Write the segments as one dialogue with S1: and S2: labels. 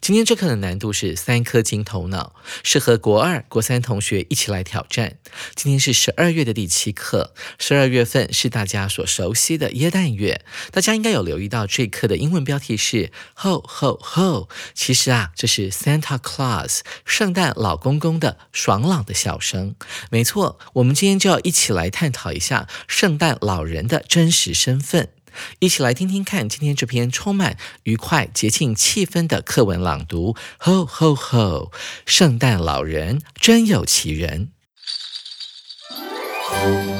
S1: 今天这课的难度是三颗金头脑，适合国二、国三同学一起来挑战。今天是十二月的第七课，十二月份是大家所熟悉的耶诞月。大家应该有留意到这课的英文标题是 Ho Ho Ho，其实啊，这是 Santa Claus 圣诞老公公的爽朗的笑声。没错，我们今天就要一起来探讨一下圣诞老人的真实身份。一起来听听看，今天这篇充满愉快节庆气氛的课文朗读。Ho ho ho！圣诞老人真有其人。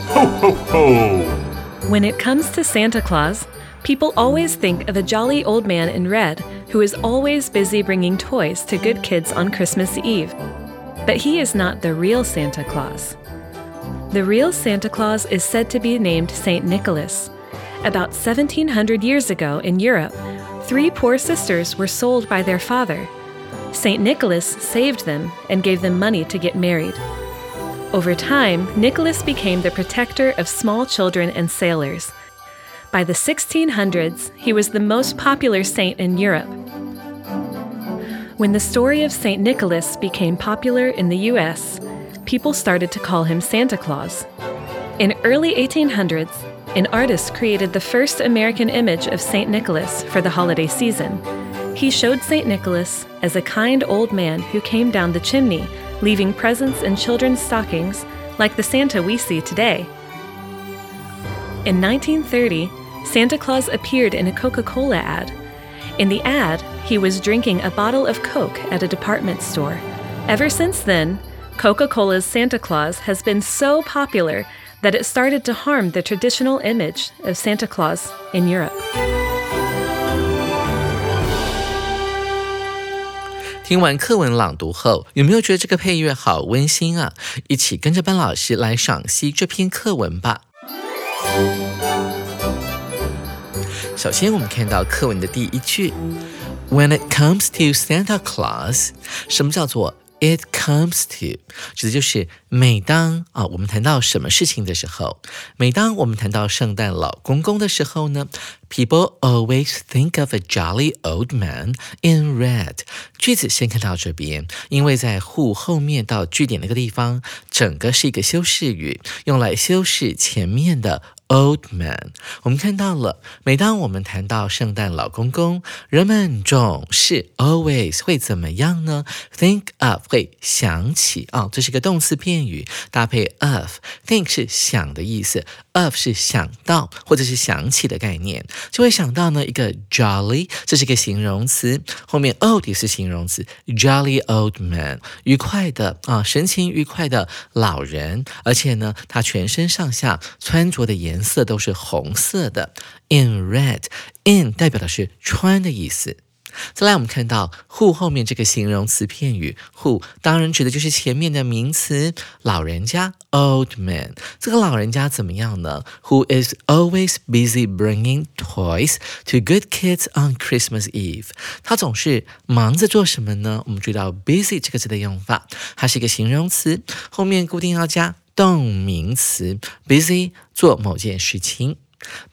S2: Ho ho ho! When it comes to Santa Claus, people always think of a jolly old man in red who is always busy bringing toys to good kids on Christmas Eve. But he is not the real Santa Claus. The real Santa Claus is said to be named Saint Nicholas. about 1700 years ago in Europe, three poor sisters were sold by their father. St. Nicholas saved them and gave them money to get married. Over time, Nicholas became the protector of small children and sailors. By the 1600s, he was the most popular saint in Europe. When the story of St. Nicholas became popular in the US, people started to call him Santa Claus. In early 1800s, an artist created the first American image of St. Nicholas for the holiday season. He showed St. Nicholas as a kind old man who came down the chimney, leaving presents in children's stockings, like the Santa we see today. In 1930, Santa Claus appeared in a Coca Cola ad. In the ad, he was drinking a bottle of Coke at a department store. Ever since then, Coca Cola's Santa Claus has been so popular that it started to harm the traditional image of Santa Claus in Europe.
S1: 听完课文朗读后，有没有觉得这个配乐好温馨啊？一起跟着班老师来赏析这篇课文吧。首先，我们看到课文的第一句：When it comes to Santa Claus，什么叫做 It comes to，指的就是每当啊，我们谈到什么事情的时候，每当我们谈到圣诞老公公的时候呢，People always think of a jolly old man in red。句子先看到这边，因为在 who 后面到句点那个地方，整个是一个修饰语，用来修饰前面的。Old man，我们看到了。每当我们谈到圣诞老公公，人们总是 always 会怎么样呢？Think of 会想起啊，这是个动词片语，搭配 of。Think 是想的意思，of 是想到或者是想起的概念，就会想到呢一个 jolly，这是一个形容词，后面 old 也是形容词，jolly old man，愉快的啊，神情愉快的老人，而且呢，他全身上下穿着的颜。颜色都是红色的，in red，in 代表的是穿的意思。再来，我们看到 who 后面这个形容词片语 who，当然指的就是前面的名词老人家 old man。这个老人家怎么样呢？Who is always busy bringing toys to good kids on Christmas Eve？他总是忙着做什么呢？我们注意到 busy 这个字的用法，它是一个形容词，后面固定要加。动名词 busy 做某件事情。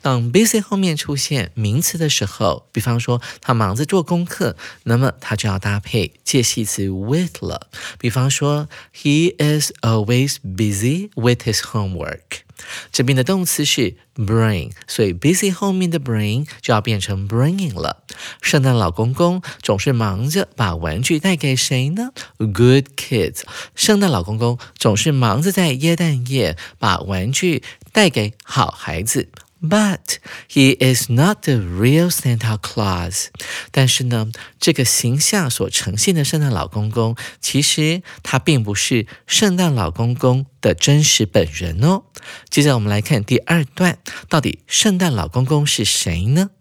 S1: 当 busy 后面出现名词的时候，比方说他忙着做功课，那么他就要搭配介系词 with 了。比方说，He is always busy with his homework。这边的动词是 bring，所以 busy 后面的 bring 就要变成 bringing 了。圣诞老公公总是忙着把玩具带给谁呢？Good kids。圣诞老公公总是忙着在耶诞夜把玩具带给好孩子。But he is not the real Santa Claus。但是呢，这个形象所呈现的圣诞老公公，其实他并不是圣诞老公公的真实本人哦。接着我们来看第二段，到底圣诞老公公是谁呢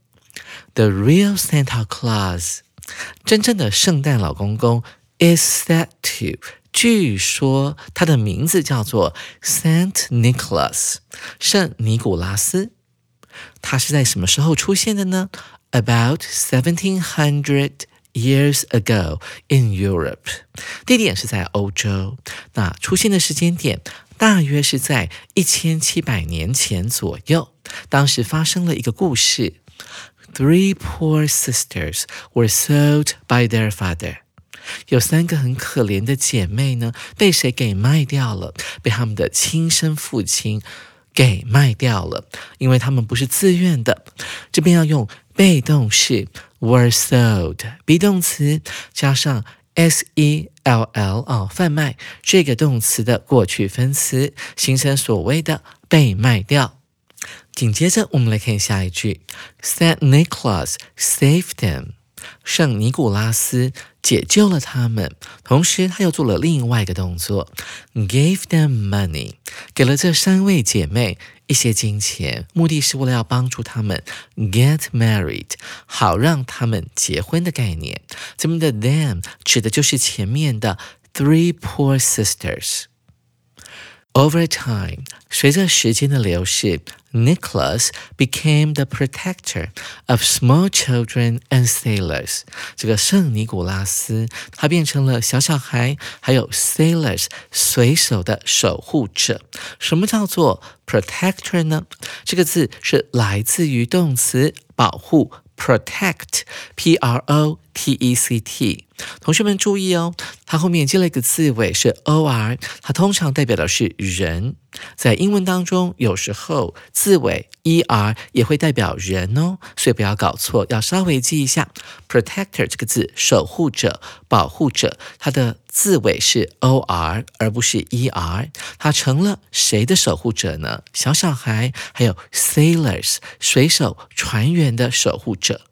S1: ？The real Santa Claus，真正的圣诞老公公 is said to。据说他的名字叫做 Saint Nicholas，圣尼古拉斯。它是在什么时候出现的呢？About seventeen hundred years ago in Europe，地点是在欧洲。那出现的时间点大约是在一千七百年前左右。当时发生了一个故事：Three poor sisters were sold by their father。有三个很可怜的姐妹呢，被谁给卖掉了？被他们的亲生父亲。给卖掉了，因为他们不是自愿的。这边要用被动式 were sold，be 动词加上 s e l l 啊，贩卖这个动词的过去分词，形成所谓的被卖掉。紧接着我们来看下一句：Saint Nicholas saved them。圣尼古拉斯解救了他们，同时他又做了另外一个动作，gave them money，给了这三位姐妹一些金钱，目的是为了要帮助他们 get married，好让他们结婚的概念。这边的 them 指的就是前面的 three poor sisters。Over time，随着时间的流逝，Nicholas became the protector of small children and sailors。这个圣尼古拉斯，他变成了小小孩还有 sailors 水手的守护者。什么叫做 protector 呢？这个字是来自于动词保护。Protect, P-R-O-T-E-C-T。同学们注意哦，它后面接了一个字尾是 O-R，它通常代表的是人。在英文当中，有时候字尾 E-R 也会代表人哦，所以不要搞错，要稍微记一下。Protector 这个字，守护者、保护者，它的字尾是 O-R 而不是 E-R，它成了谁的守护者呢？小小孩，还有 sailors 水手、船员的守护者。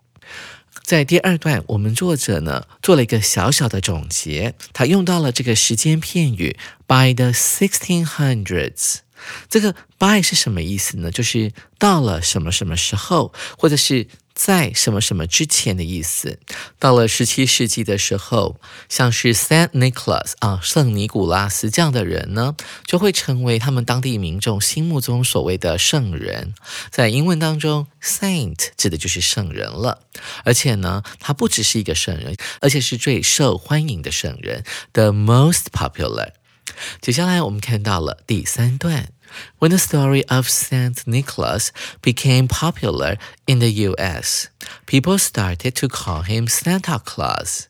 S1: 在第二段，我们作者呢做了一个小小的总结，他用到了这个时间片语 by the sixteen hundreds。这个 by 是什么意思呢？就是到了什么什么时候，或者是。在什么什么之前的意思。到了十七世纪的时候，像是 Saint Nicholas 啊，圣尼古拉斯这样的人呢，就会成为他们当地民众心目中所谓的圣人。在英文当中，Saint 指的就是圣人了。而且呢，他不只是一个圣人，而且是最受欢迎的圣人，the most popular。接下来我们看到了第三段。When the story of Saint Nicholas became popular in the US, people started to call him Santa Claus.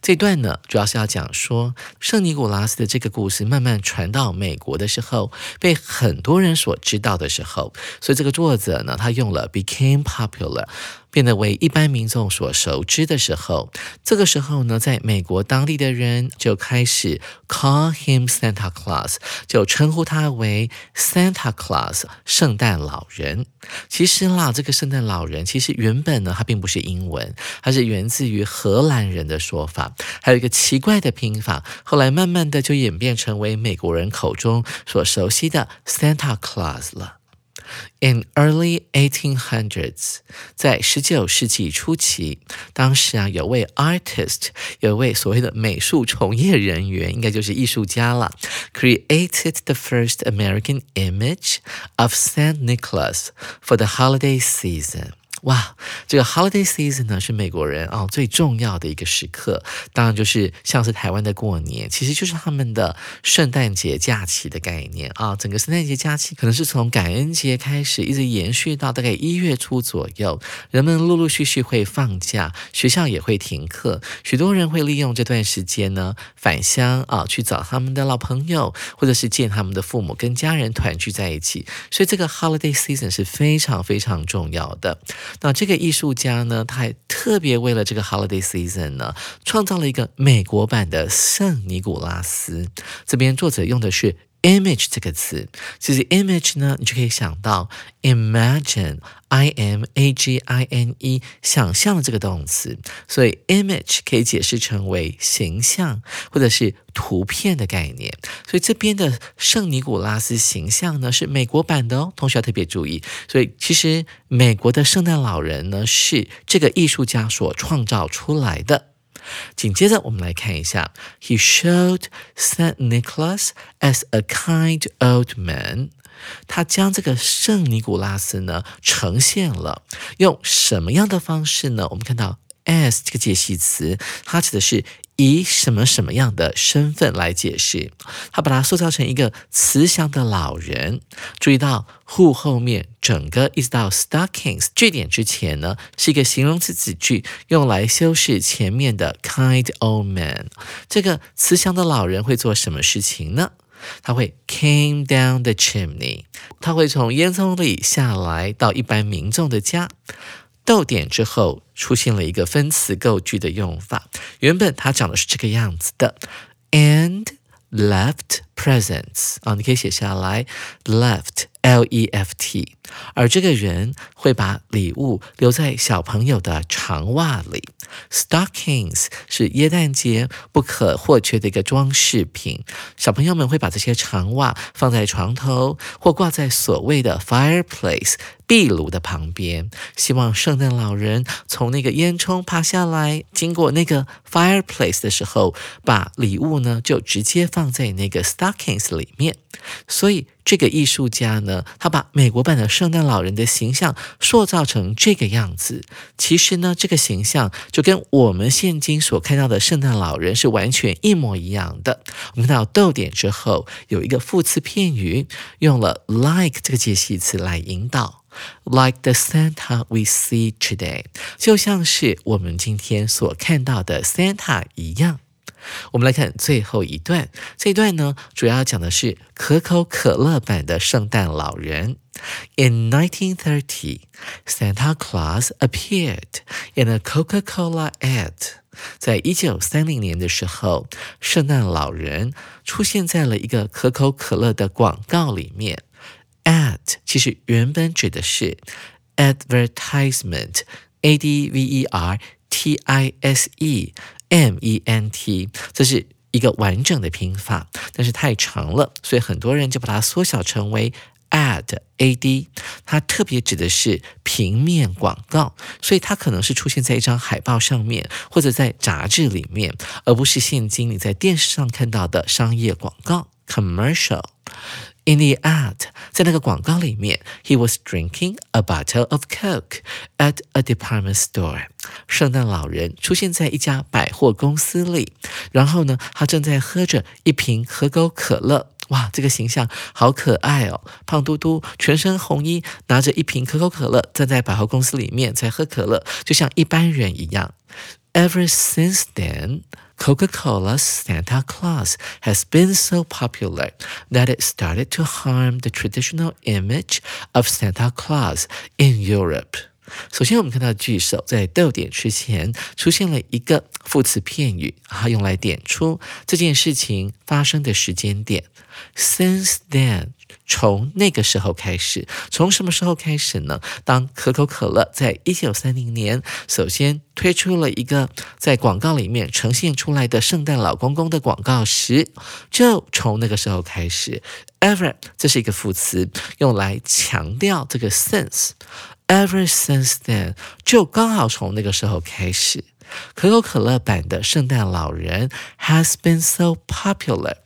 S1: 这段呢，主要是要讲说圣尼古拉斯的这个故事慢慢传到美国的时候，被很多人所知道的时候，所以这个作者呢，他用了 became popular。 变得为一般民众所熟知的时候，这个时候呢，在美国当地的人就开始 call him Santa Claus，就称呼他为 Santa Claus，圣诞老人。其实啦，这个圣诞老人其实原本呢，它并不是英文，它是源自于荷兰人的说法，还有一个奇怪的拼法，后来慢慢的就演变成为美国人口中所熟悉的 Santa Claus 了。In early 1800s，在十九世纪初期，当时啊，有位 artist，有位所谓的美术从业人员，应该就是艺术家了，created the first American image of Saint Nicholas for the holiday season。 哇，这个 holiday season 呢是美国人啊最重要的一个时刻，当然就是像是台湾的过年，其实就是他们的圣诞节假期的概念啊。整个圣诞节假期可能是从感恩节开始，一直延续到大概一月初左右，人们陆陆续续会放假，学校也会停课，许多人会利用这段时间呢返乡啊去找他们的老朋友，或者是见他们的父母，跟家人团聚在一起。所以这个 holiday season 是非常非常重要的。那这个艺术家呢，他还特别为了这个 holiday season 呢，创造了一个美国版的圣尼古拉斯。这边作者用的是 image 这个词，其实 image 呢，你就可以想到 imagine，i m a g i n e，想象的这个动词，所以 image 可以解释成为形象或者是图片的概念。所以这边的圣尼古拉斯形象呢是美国版的哦，同学要特别注意。所以其实美国的圣诞老人呢是这个艺术家所创造出来的。紧接着，我们来看一下，He showed Saint Nicholas as a kind old man。他将这个圣尼古拉斯呢呈现了，用什么样的方式呢？我们看到 as 这个介系词，它指的是。以什么什么样的身份来解释？他把它塑造成一个慈祥的老人。注意到 who 后面整个一直到 stockings 句点之前呢，是一个形容词子句，用来修饰前面的 kind old man。这个慈祥的老人会做什么事情呢？他会 came down the chimney，他会从烟囱里下来到一般民众的家。逗点之后出现了一个分词构句的用法，原本它讲的是这个样子的，and left presents 啊，你可以写下来，left l e f t，而这个人会把礼物留在小朋友的长袜里，stockings 是耶诞节不可或缺的一个装饰品，小朋友们会把这些长袜放在床头或挂在所谓的 fireplace。壁炉的旁边，希望圣诞老人从那个烟囱爬下来，经过那个 fireplace 的时候，把礼物呢就直接放在那个 stock kings 里面。所以这个艺术家呢，他把美国版的圣诞老人的形象塑造成这个样子。其实呢，这个形象就跟我们现今所看到的圣诞老人是完全一模一样的。我们看到逗点之后有一个副词片语，用了 like 这个介系词来引导。Like the Santa we see today，就像是我们今天所看到的 Santa 一样。我们来看最后一段，这一段呢，主要讲的是可口可乐版的圣诞老人。In 1930, Santa Claus appeared in a Coca-Cola ad。在一九三零年的时候，圣诞老人出现在了一个可口可乐的广告里面。Ad 其实原本指的是 advertisement，a d v e r t i s e m e n t，这是一个完整的拼法，但是太长了，所以很多人就把它缩小成为 ad a d。它特别指的是平面广告，所以它可能是出现在一张海报上面，或者在杂志里面，而不是现今你在电视上看到的商业广告 commercial。In the ad，在那个广告里面，he was drinking a bottle of Coke at a department store。圣诞老人出现在一家百货公司里，然后呢，他正在喝着一瓶可口可乐。哇，这个形象好可爱哦！胖嘟嘟，全身红衣，拿着一瓶可口可乐，站在百货公司里面在喝可乐，就像一般人一样。Ever since then, Coca-Cola Santa Claus has been so popular that it started to harm the traditional image of Santa Claus in Europe. 首先，我们看到句首在逗点之前出现了一个副词片语，它用来点出这件事情发生的时间点。Since then，从那个时候开始，从什么时候开始呢？当可口可乐在一九三零年首先推出了一个在广告里面呈现出来的圣诞老公公的广告时，就从那个时候开始。Ever 这是一个副词，用来强调这个 since。Ever since then，就刚好从那个时候开始。可口可乐版的圣诞老人 has been so popular。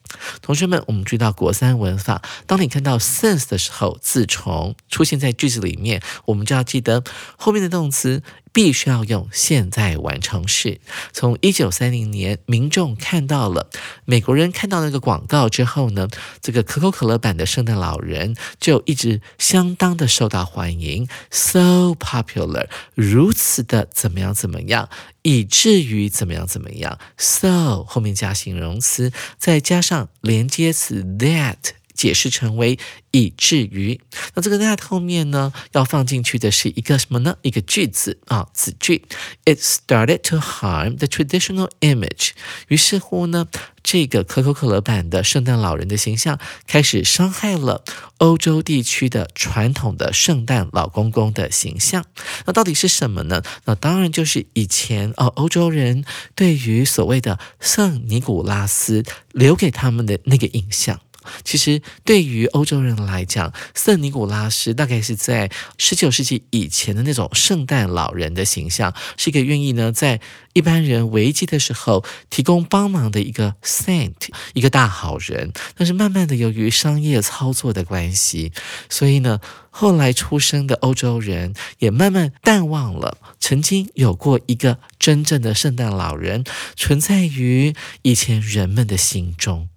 S1: 同学们，我们注意到国三文法，当你看到 since 的时候，自从出现在句子里面，我们就要记得后面的动词。必须要用现在完成式。从一九三零年，民众看到了美国人看到那个广告之后呢，这个可口可乐版的圣诞老人就一直相当的受到欢迎，so popular，如此的怎么样怎么样，以至于怎么样怎么样，so 后面加形容词，再加上连接词 that。解释成为以至于，那这个 that 后面呢，要放进去的是一个什么呢？一个句子啊，子句。It started to harm the traditional image。于是乎呢，这个可口可乐版的圣诞老人的形象开始伤害了欧洲地区的传统的圣诞老公公的形象。那到底是什么呢？那当然就是以前哦，欧洲人对于所谓的圣尼古拉斯留给他们的那个印象。其实，对于欧洲人来讲，圣尼古拉斯大概是在十九世纪以前的那种圣诞老人的形象，是一个愿意呢在一般人危机的时候提供帮忙的一个 saint，一个大好人。但是慢慢的，由于商业操作的关系，所以呢，后来出生的欧洲人也慢慢淡忘了曾经有过一个真正的圣诞老人存在于以前人们的心中。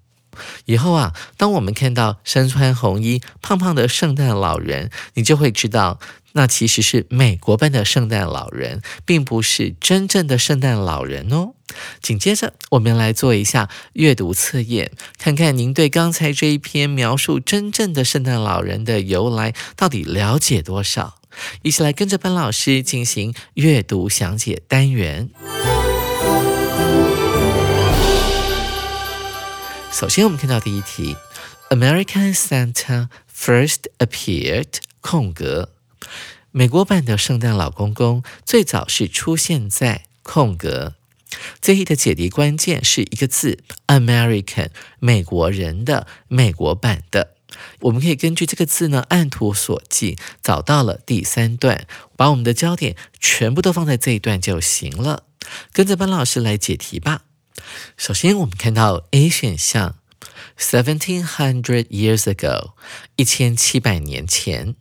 S1: 以后啊，当我们看到身穿红衣、胖胖的圣诞老人，你就会知道，那其实是美国版的圣诞老人，并不是真正的圣诞老人哦。紧接着，我们来做一下阅读测验，看看您对刚才这一篇描述真正的圣诞老人的由来到底了解多少。一起来跟着班老师进行阅读详解单元。首先，我们看到第一题：American Santa first appeared 空格。美国版的圣诞老公公最早是出现在空格。这一题的解题关键是一个字：American，美国人的美国版的。我们可以根据这个字呢，按图索骥，找到了第三段，把我们的焦点全部都放在这一段就行了。跟着班老师来解题吧。首先，我们看到 A 选项，seventeen hundred years ago，一千七百年前。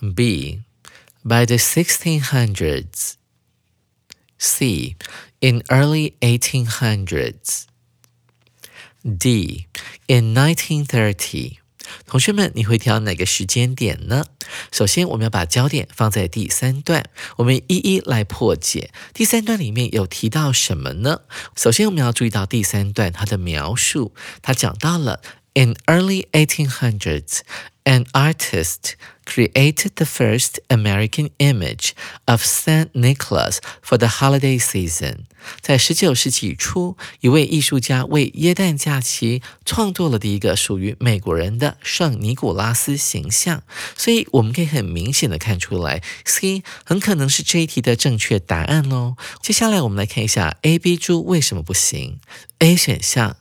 S1: B，by the sixteen hundreds。C，in early eighteen hundreds。D，in nineteen thirty。 同学们，你会挑哪个时间点呢？首先，我们要把焦点放在第三段，我们一一来破解。第三段里面有提到什么呢？首先，我们要注意到第三段它的描述，它讲到了 in early eighteen hundreds。An artist created the first American image of Saint Nicholas for the holiday season。在十九世纪初，一位艺术家为耶诞假期创作了第一个属于美国人的圣尼古拉斯形象。所以，我们可以很明显的看出来，C 很可能是这一题的正确答案喽。接下来，我们来看一下 A、B 猪为什么不行。A 选项，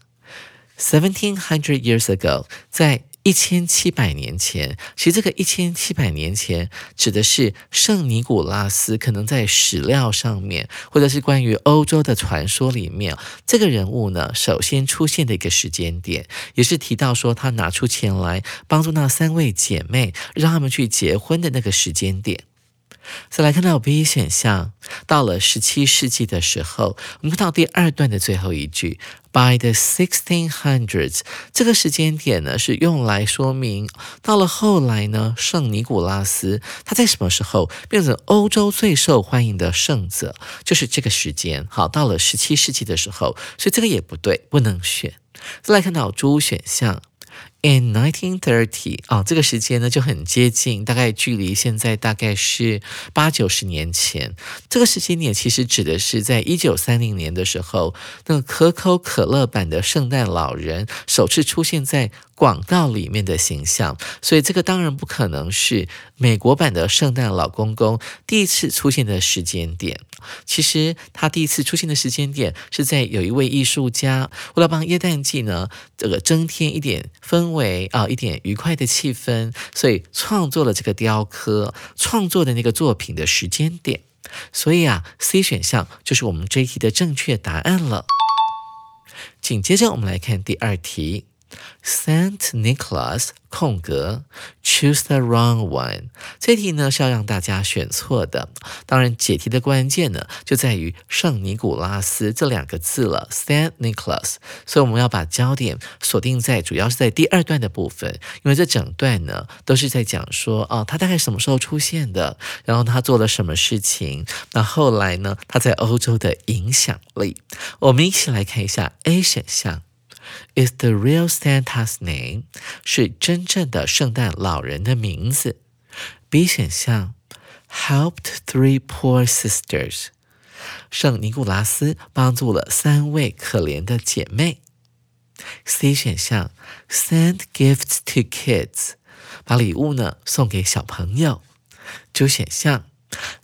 S1: seventeen hundred years ago，在 一千七百年前，其实这个一千七百年前指的是圣尼古拉斯，可能在史料上面，或者是关于欧洲的传说里面，这个人物呢，首先出现的一个时间点，也是提到说他拿出钱来帮助那三位姐妹，让他们去结婚的那个时间点。再来看到 B 选项，到了十七世纪的时候，我们看到第二段的最后一句，By the sixteen hundreds，这个时间点呢是用来说明到了后来呢，圣尼古拉斯他在什么时候变成欧洲最受欢迎的圣者，就是这个时间。好，到了十七世纪的时候，所以这个也不对，不能选。再来看到 D 选项。In 1930啊，这个时间呢就很接近，大概距离现在大概是八九十年前。这个时间点其实指的是在一九三零年的时候，那个可口可乐版的圣诞老人首次出现在广告里面的形象。所以这个当然不可能是美国版的圣诞老公公第一次出现的时间点。其实他第一次出现的时间点是在有一位艺术家为了帮耶诞季呢这个增添一点氛为啊一点愉快的气氛，所以创作了这个雕刻创作的那个作品的时间点。所以啊，C 选项就是我们这一题的正确答案了。紧接着我们来看第二题 Saint Nicholas 空格 choose the wrong one。这题呢是要让大家选错的。当然，解题的关键呢就在于圣尼古拉斯这两个字了，Saint Nicholas。所以我们要把焦点锁定在主要是在第二段的部分，因为这整段呢都是在讲说哦，他大概什么时候出现的，然后他做了什么事情，那后来呢他在欧洲的影响力。我们一起来看一下 A 选项。Is the real Santa's name 是真正的圣诞老人的名字。B 选项，helped three poor sisters，圣尼古拉斯帮助了三位可怜的姐妹。C 选项，send gifts to kids，把礼物呢送给小朋友。D 选项，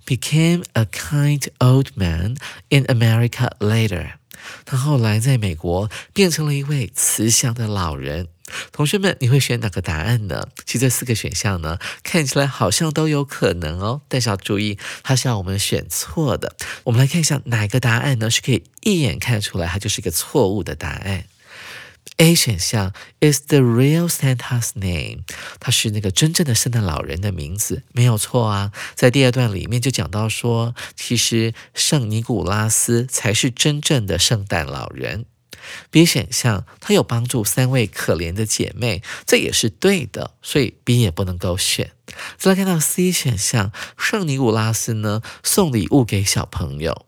S1: became a kind old man in America later。 他后来在美国变成了一位慈祥的老人。同学们，你会选哪个答案呢？其实这四个选项呢，看起来好像都有可能哦，但是要注意，它是要我们选错的。我们来看一下哪个答案呢，是可以一眼看出来它就是一个错误的答案。A 选项 is the real Santa's name，它是那个真正的圣诞老人的名字，没有错啊。在第二段里面就讲到说，其实圣尼古拉斯才是真正的圣诞老人。B 选项，他有帮助三位可怜的姐妹，这也是对的，所以 B 也不能够选。再来看到 C 选项，圣尼古拉斯呢送礼物给小朋友。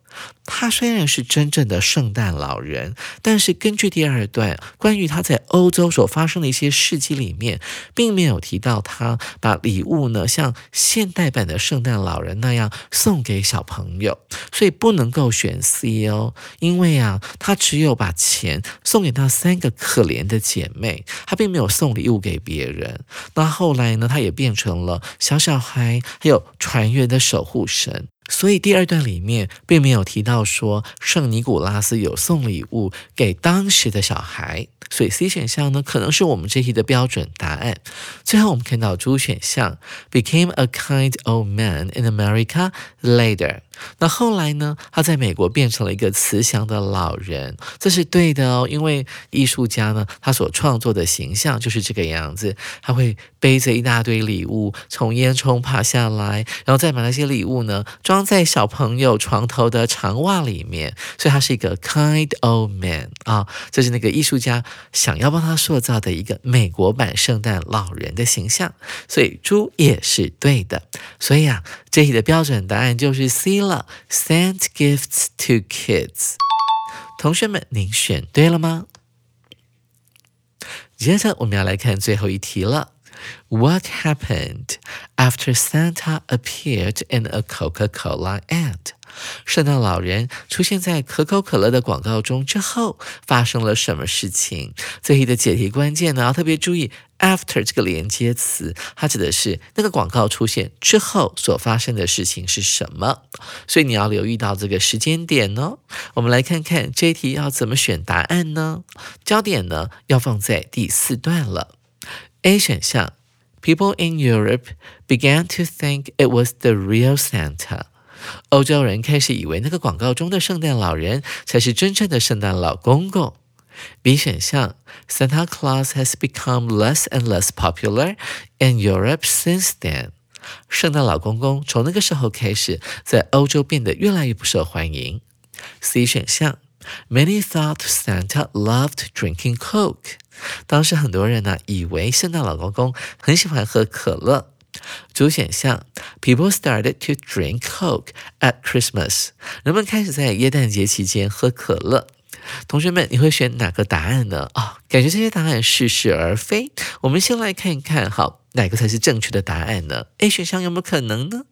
S1: 他虽然是真正的圣诞老人，但是根据第二段关于他在欧洲所发生的一些事迹里面，并没有提到他把礼物呢像现代版的圣诞老人那样送给小朋友，所以不能够选 C 哦。因为啊，他只有把钱送给那三个可怜的姐妹，他并没有送礼物给别人。那后来呢，他也变成了小小孩还有船员的守护神。所以第二段里面并没有提到说圣尼古拉斯有送礼物给当时的小孩，所以 C 选项呢可能是我们这题的标准答案。最后我们看到 D 选项，became a kind old man in America later。那后来呢？他在美国变成了一个慈祥的老人，这是对的哦。因为艺术家呢，他所创作的形象就是这个样子，他会背着一大堆礼物从烟囱爬下来，然后再把那些礼物呢装在小朋友床头的长袜里面，所以他是一个 kind old man 啊。这是那个艺术家想要帮他塑造的一个美国版圣诞老人的形象，所以猪也是对的。所以啊，这题的标准答案就是 C 了。Send gifts to kids，同学们，您选对了吗？接着我们要来看最后一题了。What happened after Santa appeared in a Coca-Cola ad？ 圣诞老人出现在可口可乐的广告中之后，发生了什么事情？这题的解题关键呢，要特别注意 after 这个连接词，它指的是那个广告出现之后所发生的事情是什么。所以你要留意到这个时间点哦。我们来看看这一题要怎么选答案呢？焦点呢要放在第四段了。A 选项，People in Europe began to think it was the real Santa。欧洲人开始以为那个广告中的圣诞老人才是真正的圣诞老公公。B 选项，Santa Claus has become less and less popular in Europe since then。圣诞老公公从那个时候开始在欧洲变得越来越不受欢迎。C 选项，Many thought Santa loved drinking Coke。当时很多人呢以为圣诞老公公很喜欢喝可乐。主选项，People started to drink Coke at Christmas。人们开始在耶诞节期间喝可乐。同学们，你会选哪个答案呢？啊，感觉这些答案似是而非。我们先来看一看，好，哪个才是正确的答案呢？A 选项有没有可能呢？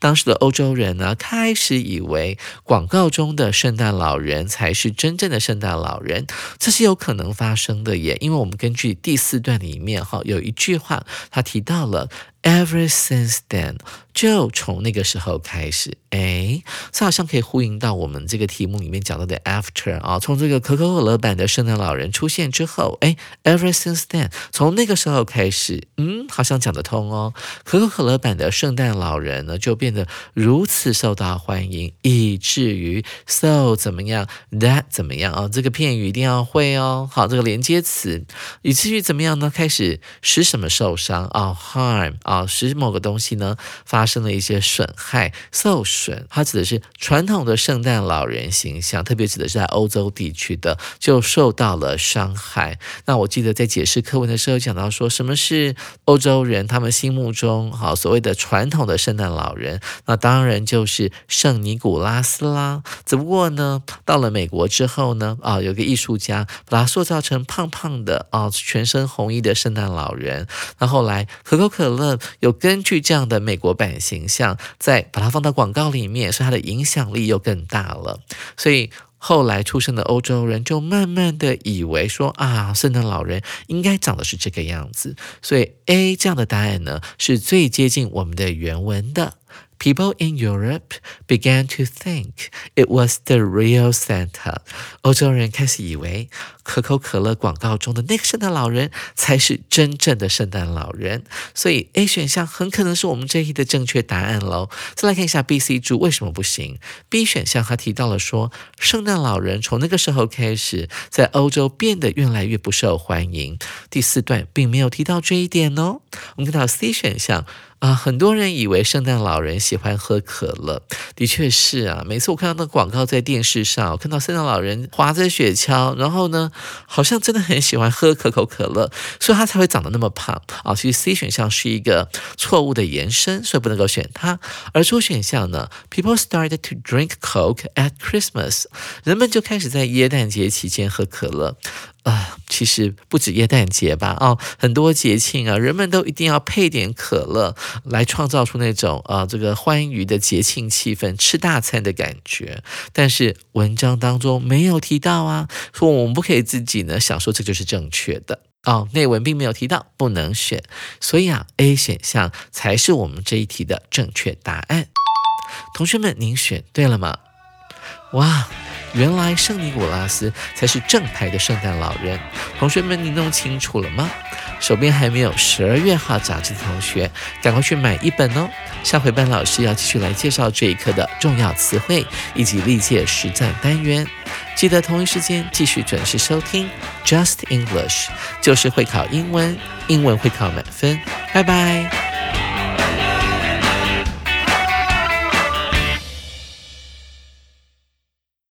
S1: 当时的欧洲人呢，开始以为广告中的圣诞老人才是真正的圣诞老人，这是有可能发生的耶。因为我们根据第四段里面，哈，有一句话，他提到了。Ever since then，就从那个时候开始，哎，这好像可以呼应到我们这个题目里面讲到的 after 啊，从这个可口可乐版的圣诞老人出现之后，哎，ever since then，从那个时候开始，嗯，好像讲得通哦。可口可乐版的圣诞老人呢，就变得如此受到欢迎，以至于 so 怎么样，that 怎么样啊？这个片语一定要会哦。好，这个连接词，以至于怎么样呢？开始使什么受伤啊？harm 啊，使某个东西呢发生了一些损害、受损。它指的是传统的圣诞老人形象，特别指的是在欧洲地区的，就受到了伤害。那我记得在解释课文的时候讲到说，什么是欧洲人他们心目中好所谓的传统的圣诞老人？那当然就是圣尼古拉斯啦。只不过呢，到了美国之后呢，啊，有个艺术家把它塑造成胖胖的啊，全身红衣的圣诞老人。那后来可口可乐有根据这样的美国版形象，再把它放到广告里面，所以它的影响力又更大了。所以后来出生的欧洲人就慢慢的以为说啊，圣诞老人应该长得是这个样子。所以 A 这样的答案呢，是最接近我们的原文的。People in Europe began to think it was the real Santa。欧洲人开始以为可口可乐广告中的那个圣诞老人才是真正的圣诞老人，所以 A 选项很可能是我们这一题的正确答案喽。再来看一下 B、C 柱为什么不行？B 选项他提到了说，圣诞老人从那个时候开始在欧洲变得越来越不受欢迎。第四段并没有提到这一点哦。我们看到 C 选项。啊，很多人以为圣诞老人喜欢喝可乐，的确是啊。每次我看到那个广告在电视上，我看到圣诞老人划着雪橇，然后呢，好像真的很喜欢喝可口可乐，所以他才会长得那么胖啊。其实 C 选项是一个错误的延伸，所以不能够选它。而主选项呢，People started to drink Coke at Christmas，人们就开始在耶诞节期间喝可乐。啊，其实不止耶诞节吧，哦，很多节庆啊，人们都一定要配点可乐，来创造出那种啊这个欢愉的节庆气氛，吃大餐的感觉。但是文章当中没有提到啊，说我们不可以自己呢想说这就是正确的哦，内文并没有提到，不能选，所以啊，A 选项才是我们这一题的正确答案。同学们，您选对了吗？哇！原来圣尼古拉斯才是正牌的圣诞老人，同学们，你弄清楚了吗？手边还没有十二月号杂志的同学，赶快去买一本哦！下回班老师要继续来介绍这一课的重要词汇以及历届实战单元，记得同一时间继续准时收听 Just English，就是会考英文，英文会考满分，拜拜。